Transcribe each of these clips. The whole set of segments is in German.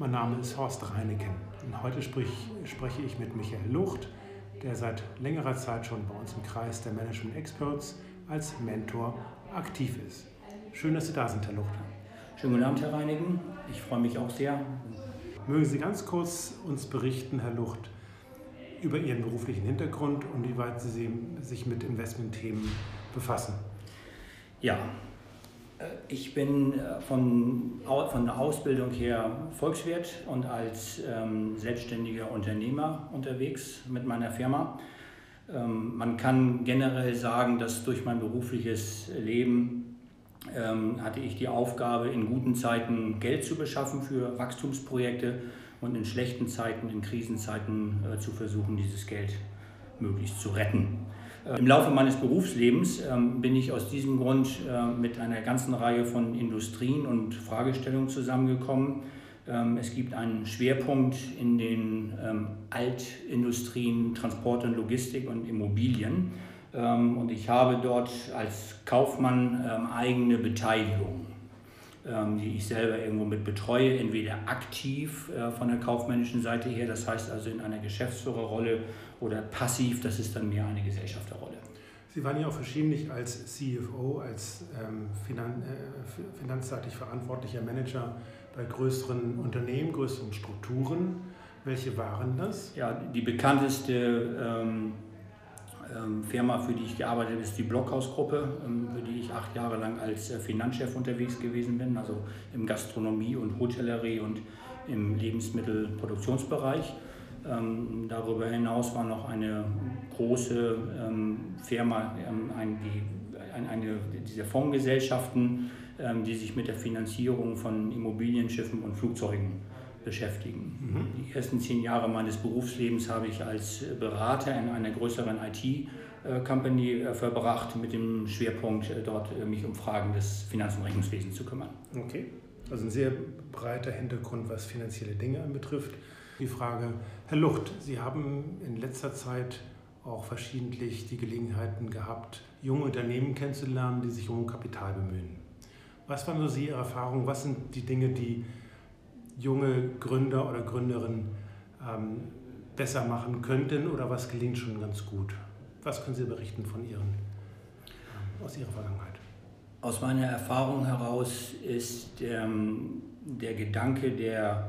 Mein Name ist Horst Reineken und heute sprich, spreche ich mit Michael Lucht, der seit längerer Zeit schon bei uns im Kreis der Management Experts als Mentor aktiv ist. Schön, dass Sie da sind, Herr Lucht. Schönen guten Abend, Herr Reineken. Ich freue mich auch sehr. Mögen Sie ganz kurz uns berichten, Herr Lucht, über Ihren beruflichen Hintergrund und wie weit Sie sich mit Investmentthemen befassen? Ja, ich bin äh, von, von der Ausbildung her Volkswirt und als ähm, selbstständiger Unternehmer unterwegs mit meiner Firma. Ähm, man kann generell sagen, dass durch mein berufliches Leben ähm, hatte ich die Aufgabe, in guten Zeiten Geld zu beschaffen für Wachstumsprojekte und in schlechten Zeiten, in Krisenzeiten äh, zu versuchen, dieses Geld möglichst zu retten. Im Laufe meines Berufslebens ähm, bin ich aus diesem Grund äh, mit einer ganzen Reihe von Industrien und Fragestellungen zusammengekommen. Ähm, es gibt einen Schwerpunkt in den ähm, Altindustrien, Transport und Logistik und Immobilien. Und ich habe dort als Kaufmann eigene Beteiligung, die ich selber irgendwo mit betreue, entweder aktiv äh, von der kaufmännischen Seite her, das heißt also in einer Geschäftsführerrolle oder passiv, das ist dann mehr eine Gesellschafterrolle. Sie waren ja auch verschiedentlich als CFO, als ähm, finan äh, finanzseitig verantwortlicher Manager bei größeren Unternehmen, größeren Strukturen. Welche waren das? Ja, die bekannteste ähm, ähm, Firma, für die ich gearbeitet habe, ist die Blockhausgruppe, ähm, für die ich acht Jahre lang als äh, Finanzchef unterwegs gewesen bin, also im Gastronomie- und Hotellerie und im Lebensmittelproduktionsbereich. Ähm, darüber hinaus war noch eine große ähm, Firma, ähm, eine dieser Fondsgesellschaften, ähm, die sich mit der Finanzierung von Immobilienschiffen und Flugzeugen beschäftigen. Mhm. Die ersten zehn Jahre meines Berufslebens habe ich als Berater in einer größeren IT-Company äh, verbracht, mit dem Schwerpunkt, äh, dort äh, mich um Fragen des Finanz- und Rechnungswesens zu kümmern. Okay, also ein sehr breiter Hintergrund, was finanzielle Dinge anbetrifft. Die Frage, Herr Lucht, Sie haben in letzter Zeit auch verschiedentlich die Gelegenheiten gehabt, junge Unternehmen kennenzulernen, die sich um Kapital bemühen. Was waren so Sie Ihre Erfahrungen? Was sind die Dinge, die junge Gründer oder Gründerinnen ähm, besser machen könnten oder was gelingt schon ganz gut? Was können Sie berichten von Ihren, ähm, aus Ihrer Vergangenheit? Aus meiner Erfahrung heraus ist ähm, der Gedanke der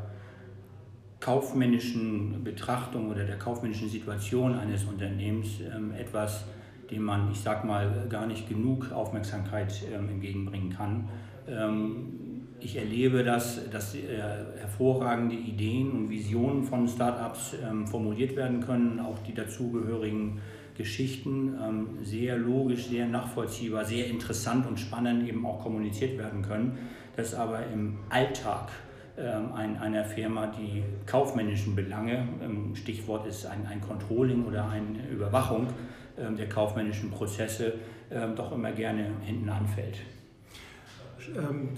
kaufmännischen Betrachtung oder der kaufmännischen Situation eines Unternehmens ähm, etwas, dem man, ich sag mal, gar nicht genug Aufmerksamkeit ähm, entgegenbringen kann. Ähm, ich erlebe das, dass äh, hervorragende Ideen und Visionen von Startups ähm, formuliert werden können, auch die dazugehörigen Geschichten ähm, sehr logisch, sehr nachvollziehbar, sehr interessant und spannend eben auch kommuniziert werden können, dass aber im Alltag ähm, ein, einer Firma die kaufmännischen Belange, ähm, Stichwort ist ein, ein Controlling oder eine Überwachung der kaufmännischen Prozesse, doch immer gerne hinten anfällt.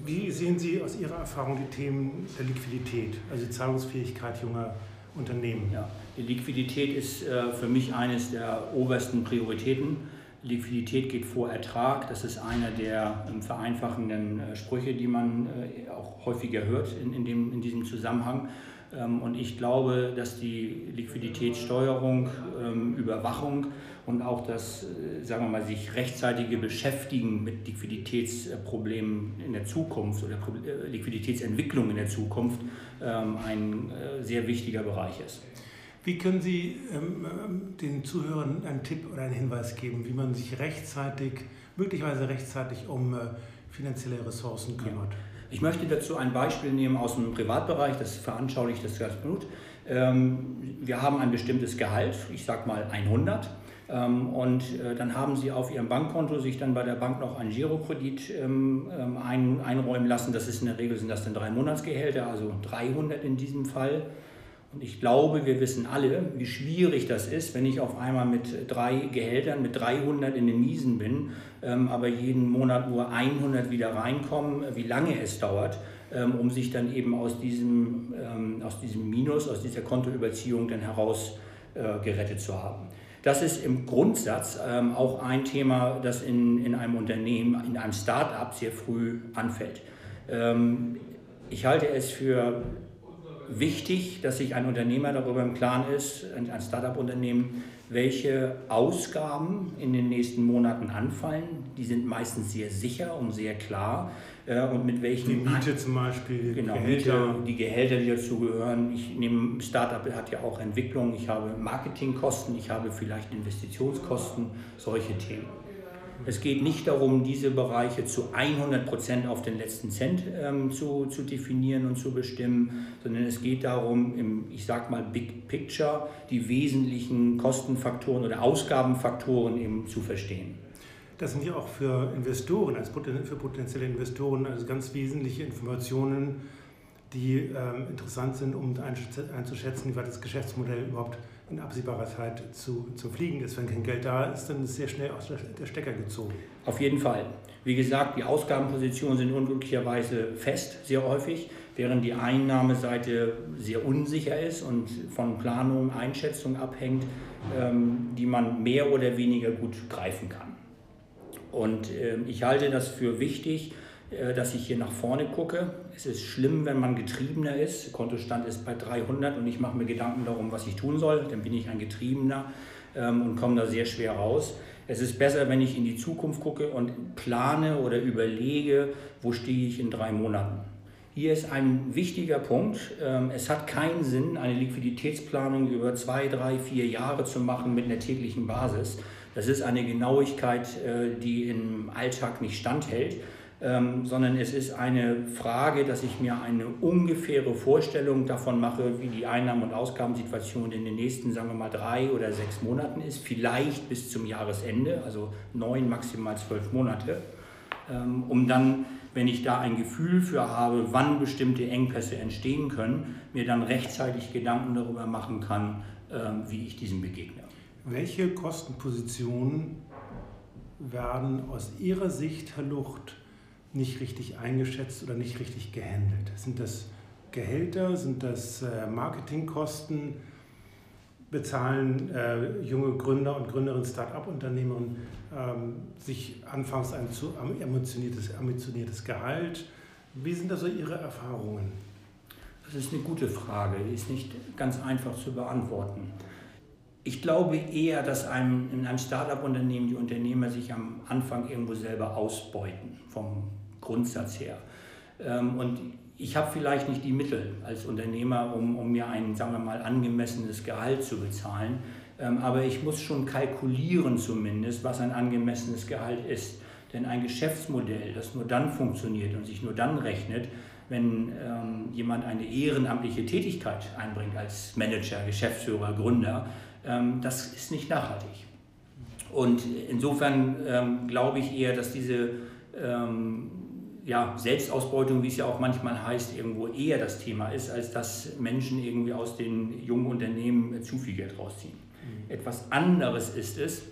Wie sehen Sie aus Ihrer Erfahrung die Themen der Liquidität, also die Zahlungsfähigkeit junger Unternehmen? Ja, die Liquidität ist äh, für mich eines der obersten Prioritäten. Liquidität geht vor Ertrag. Das ist einer der ähm, vereinfachenden äh, Sprüche, die man äh, auch häufiger hört in, in, dem, in diesem Zusammenhang. Ähm, und ich glaube, dass die Liquiditätssteuerung, ähm, Überwachung und auch das, äh, sagen wir mal, sich rechtzeitige Beschäftigen mit Liquiditätsproblemen in der Zukunft oder Liquiditätsentwicklung in der Zukunft ein sehr wichtiger Bereich ist. Wie können Sie ähm, ähm, den Zuhörern einen Tipp oder einen Hinweis geben, wie man sich rechtzeitig, möglicherweise rechtzeitig um äh, finanzielle Ressourcen kümmert? Ja. Ich möchte dazu ein Beispiel nehmen aus dem Privatbereich, das veranschaulicht das ganz gut. Ähm, wir haben ein bestimmtes Gehalt, ich sage mal 100. Ähm, und äh, dann haben Sie auf Ihrem Bankkonto sich dann bei der Bank noch einen Girokredit ähm, ein, einräumen lassen. Das ist in der Regel sind das dann drei Monatsgehälter, also 300 in diesem Fall. Und ich glaube, wir wissen alle, wie schwierig das ist, wenn ich auf einmal mit drei Gehältern, mit 300 in den Miesen bin, ähm, aber jeden Monat nur 100 wieder reinkommen, wie lange es dauert, ähm, um sich dann eben aus diesem, ähm, aus diesem Minus, aus dieser Kontoüberziehung dann heraus äh, gerettet zu haben. Das ist im Grundsatz ähm, auch ein Thema, das in, in einem Unternehmen, in einem Start-up sehr früh anfällt. Ähm, ich halte es für wichtig, dass sich ein Unternehmer darüber im Klaren ist, ein Startup-Unternehmen, welche Ausgaben in den nächsten Monaten anfallen. Die sind meistens sehr sicher und sehr klar. Äh, und mit welchen. Die Miete zum Beispiel, genau, Gehälter. Miete, die Gehälter, die dazu gehören. Ich nehme, Startup hat ja auch Entwicklung, ich habe Marketingkosten, ich habe vielleicht Investitionskosten, solche Themen. Es geht nicht darum, diese Bereiche zu 100 Prozent auf den letzten Cent ähm, zu, zu definieren und zu bestimmen, sondern es geht darum, im, ich sag mal, Big Picture die wesentlichen Kostenfaktoren oder Ausgabenfaktoren eben zu verstehen. Das sind ja auch für Investoren, also für potenzielle Investoren, also ganz wesentliche Informationen, die ähm, interessant sind, um einzuschätzen, wie weit das Geschäftsmodell überhaupt in absehbarer Zeit zu, zu fliegen ist. Wenn kein Geld da ist, dann ist sehr schnell aus der Stecker gezogen. Auf jeden Fall. Wie gesagt, die Ausgabenpositionen sind unglücklicherweise fest, sehr häufig, während die Einnahmeseite sehr unsicher ist und von Planung, Einschätzung abhängt, ähm, die man mehr oder weniger gut greifen kann. Und äh, ich halte das für wichtig, dass ich hier nach vorne gucke. Es ist schlimm, wenn man Getriebener ist. Kontostand ist bei 300 und ich mache mir Gedanken darum, was ich tun soll. Dann bin ich ein Getriebener ähm, und komme da sehr schwer raus. Es ist besser, wenn ich in die Zukunft gucke und plane oder überlege, wo stehe ich in drei Monaten. Hier ist ein wichtiger Punkt. Ähm, es hat keinen Sinn, eine Liquiditätsplanung über zwei, drei, vier Jahre zu machen mit einer täglichen Basis. Das ist eine Genauigkeit, äh, die im Alltag nicht standhält ähm, sondern es ist eine Frage, dass ich mir eine ungefähre Vorstellung davon mache, wie die Einnahmen- und Ausgabensituation in den nächsten, sagen wir mal, drei oder sechs Monaten ist, vielleicht bis zum Jahresende, also neun, maximal zwölf Monate, ähm, um dann, wenn ich da ein Gefühl für habe, wann bestimmte Engpässe entstehen können, mir dann rechtzeitig Gedanken darüber machen kann, ähm, wie ich diesem begegne. Welche Kostenpositionen werden aus Ihrer Sicht, Herr Lucht, nicht richtig eingeschätzt oder nicht richtig gehandelt? Sind das Gehälter? Sind das äh, Marketingkosten? Bezahlen äh, junge Gründer und Gründerinnen, Start-up-Unternehmerinnen ähm, sich anfangs ein zu ambitioniertes, ambitioniertes Gehalt? Wie sind da so Ihre Erfahrungen? Das ist eine gute Frage, die ist nicht ganz einfach zu beantworten. Ich glaube eher, dass einem, in einem Start-up-Unternehmen die Unternehmer sich am Anfang irgendwo selber ausbeuten vom Grundsatz her. Ähm, und ich habe vielleicht nicht die Mittel als Unternehmer, um, um mir ein, sagen wir mal, angemessenes Gehalt zu bezahlen. Ähm, aber ich muss schon kalkulieren zumindest, was ein angemessenes Gehalt ist. Denn ein Geschäftsmodell, das nur dann funktioniert und sich nur dann rechnet, wenn ähm, jemand eine ehrenamtliche Tätigkeit einbringt als Manager, Geschäftsführer, Gründer, ähm, das ist nicht nachhaltig. Und insofern ähm, glaube ich eher, dass diese ähm, ja, Selbstausbeutung, wie es ja auch manchmal heißt, irgendwo eher das Thema ist, als dass Menschen irgendwie aus den jungen Unternehmen zu viel Geld rausziehen. Mhm. Etwas anderes ist es,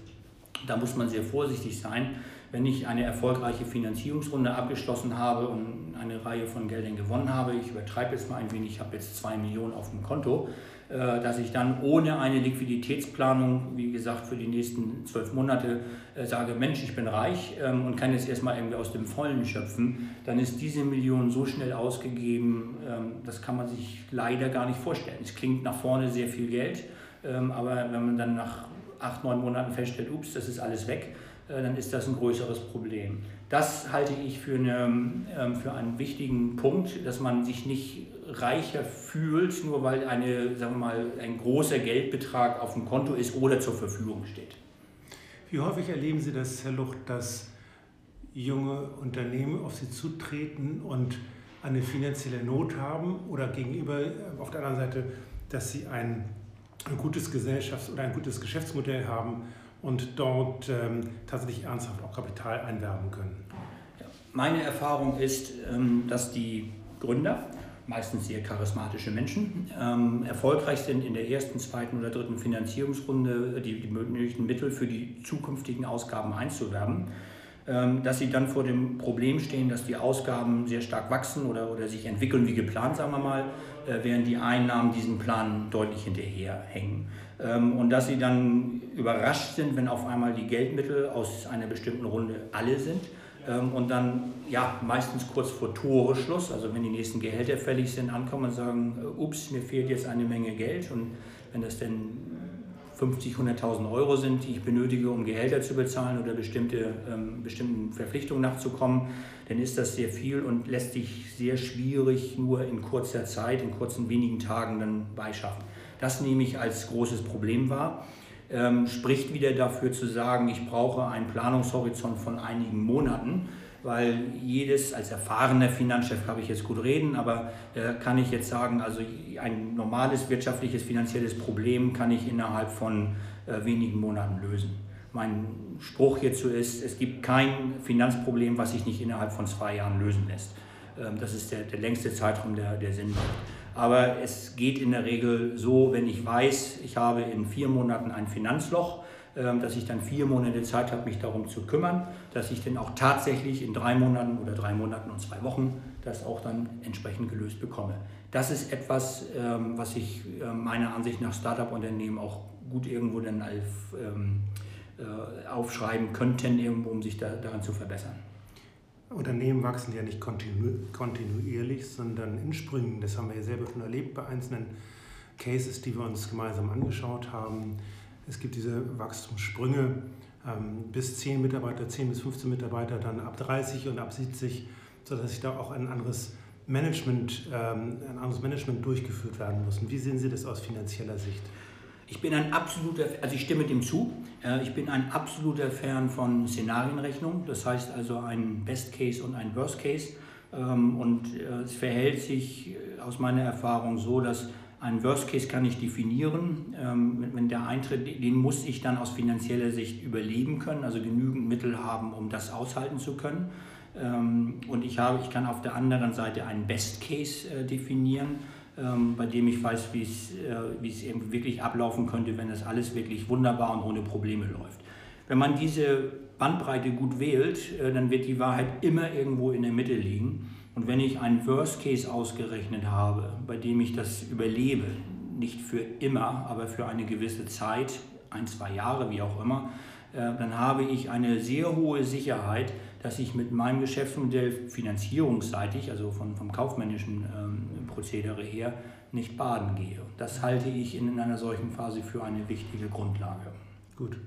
da muss man sehr vorsichtig sein, wenn ich eine erfolgreiche Finanzierungsrunde abgeschlossen habe und eine Reihe von Geldern gewonnen habe, ich übertreibe jetzt mal ein wenig, ich habe jetzt zwei Millionen auf dem Konto, dass ich dann ohne eine Liquiditätsplanung, wie gesagt, für die nächsten zwölf Monate äh, sage, Mensch, ich bin reich ähm, und kann jetzt erstmal irgendwie aus dem Vollen schöpfen, dann ist diese Million so schnell ausgegeben, ähm, das kann man sich leider gar nicht vorstellen. Es klingt nach vorne sehr viel Geld, ähm, aber wenn man dann nach acht, neun Monaten feststellt, ups, das ist alles weg, äh, dann ist das ein größeres Problem. Das halte ich für, eine, für einen wichtigen Punkt, dass man sich nicht reicher fühlt, nur weil eine, sagen wir mal, ein großer Geldbetrag auf dem Konto ist oder zur Verfügung steht. Wie häufig erleben Sie das, Herr Lucht, dass junge Unternehmen auf Sie zutreten und eine finanzielle Not haben oder gegenüber auf der anderen Seite, dass sie ein gutes Gesellschafts- oder ein gutes Geschäftsmodell haben und dort ähm, tatsächlich ernsthaft auch Kapital einwerben können? Meine Erfahrung ist, ähm, dass die Gründer meistens sehr charismatische Menschen, ähm, erfolgreich sind in der ersten, zweiten oder dritten Finanzierungsrunde die, die möglichen Mittel für die zukünftigen Ausgaben einzuwerben, dass sie dann vor dem Problem stehen, dass die Ausgaben sehr stark wachsen oder, oder sich entwickeln wie geplant, sagen wir mal, äh, während die Einnahmen diesem Plan deutlich hinterherhängen. Ähm, und dass sie dann überrascht sind, wenn auf einmal die Geldmittel aus einer bestimmten Runde alle sind ähm, und dann ja meistens kurz vor Toreschluss, also wenn die nächsten Gehälter fällig sind, ankommen und sagen, äh, ups, mir fehlt jetzt eine Menge Geld und wenn das denn 50, 100.000 Euro sind, die ich benötige, um Gehälter zu bezahlen oder bestimmte, ähm, bestimmten Verpflichtungen nachzukommen, dann ist das sehr viel und lässt sich sehr schwierig nur in kurzer Zeit, in kurzen wenigen Tagen dann beischaffen. Das nehme ich als großes Problem wahr. Ähm, spricht wieder dafür zu sagen, ich brauche einen Planungshorizont von einigen Monaten weil jedes, als erfahrener Finanzchef habe ich jetzt gut reden, aber äh, kann ich jetzt sagen, also ein normales wirtschaftliches, finanzielles Problem kann ich innerhalb von äh, wenigen Monaten lösen. Mein Spruch hierzu ist, es gibt kein Finanzproblem, was sich nicht innerhalb von zwei Jahren lösen lässt. Ähm, das ist der, der längste Zeitraum, der, der Sinn macht. Aber es geht in der Regel so, wenn ich weiß, ich habe in vier Monaten ein Finanzloch, dass ich dann vier Monate Zeit habe, mich darum zu kümmern, dass ich dann auch tatsächlich in drei Monaten oder drei Monaten und zwei Wochen das auch dann entsprechend gelöst bekomme. Das ist etwas, ähm, was ich ähm, meiner Ansicht nach Startup-Unternehmen auch gut irgendwo dann äh, aufschreiben könnten, um sich daran zu verbessern. Unternehmen wachsen ja nicht kontinuierlich, sondern in Sprüngen. Das haben wir ja selber schon erlebt bei einzelnen Cases, die wir uns gemeinsam angeschaut haben. Es gibt diese Wachstumssprünge ähm, bis 10 Mitarbeiter, 10 bis 15 Mitarbeiter, dann ab 30 und ab 70, sodass sich da auch ein anderes Management, ähm, ein anderes Management durchgeführt werden muss. Wie sehen Sie das aus finanzieller Sicht? Ich bin ein absoluter, also ich stimme dem zu, ich bin ein absoluter Fan von Szenarienrechnung, das heißt also ein Best Case und ein Worst Case. Ähm, und äh, es verhält sich äh, aus meiner Erfahrung so, dass ein Worst Case kann ich definieren. Ähm, wenn der eintritt, den muss ich dann aus finanzieller Sicht überleben können, also genügend Mittel haben, um das aushalten zu können. Ähm, und ich, habe, ich kann auf der anderen Seite einen Best Case äh, definieren, ähm, bei dem ich weiß, wie es, äh, wie es eben wirklich ablaufen könnte, wenn das alles wirklich wunderbar und ohne Probleme läuft. Wenn man diese Bandbreite gut wählt, äh, dann wird die Wahrheit immer irgendwo in der Mitte liegen. Und wenn ich einen Worst Case ausgerechnet habe, bei dem ich das überlebe, nicht für immer, aber für eine gewisse Zeit, ein, zwei Jahre, wie auch immer, äh, dann habe ich eine sehr hohe Sicherheit, dass ich mit meinem Geschäftsmodell finanzierungsseitig, also von, vom kaufmännischen ähm, Prozedere her, nicht baden gehe. Das halte ich in einer solchen Phase für eine wichtige Grundlage. Gut.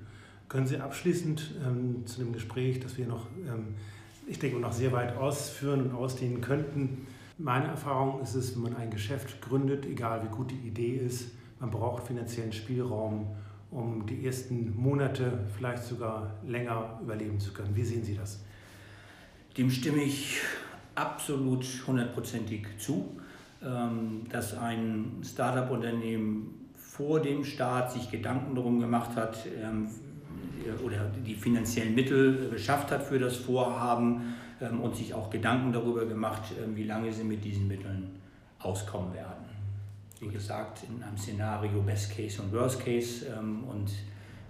Können Sie abschließend ähm, zu dem Gespräch, das wir noch ähm, ich denke, noch sehr weit ausführen und ausdehnen könnten. Meine Erfahrung ist es, wenn man ein Geschäft gründet, egal wie gut die Idee ist, man braucht finanziellen Spielraum, um die ersten Monate, vielleicht sogar länger überleben zu können. Wie sehen Sie das? Dem stimme ich absolut hundertprozentig zu, ähm, dass ein Startup-Unternehmen vor dem Start sich Gedanken darum gemacht hat, ähm, oder die finanziellen Mittel beschafft hat für das Vorhaben ähm, und sich auch Gedanken darüber gemacht, ähm, wie lange sie mit diesen Mitteln auskommen werden. Wie gesagt, in einem Szenario Best Case und Worst Case ähm, und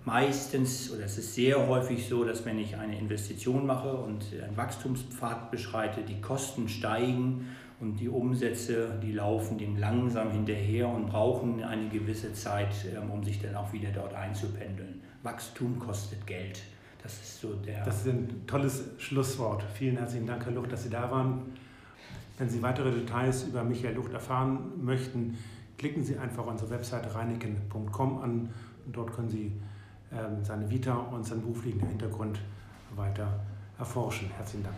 meistens, oder es ist sehr häufig so, dass wenn ich eine Investition mache und einen Wachstumspfad beschreite, die Kosten steigen und die Umsätze, die laufen dem langsam hinterher und brauchen eine gewisse Zeit, um sich dann auch wieder dort einzupendeln. Wachstum kostet Geld. Das ist so der. Das ist ein tolles Schlusswort. Vielen herzlichen Dank, Herr Lucht, dass Sie da waren. Wenn Sie weitere Details über Michael Lucht erfahren möchten, klicken Sie einfach unsere Webseite reinigen.com an und dort können Sie ähm, seine Vita und seinen beruflichen Hintergrund weiter erforschen. Herzlichen Dank.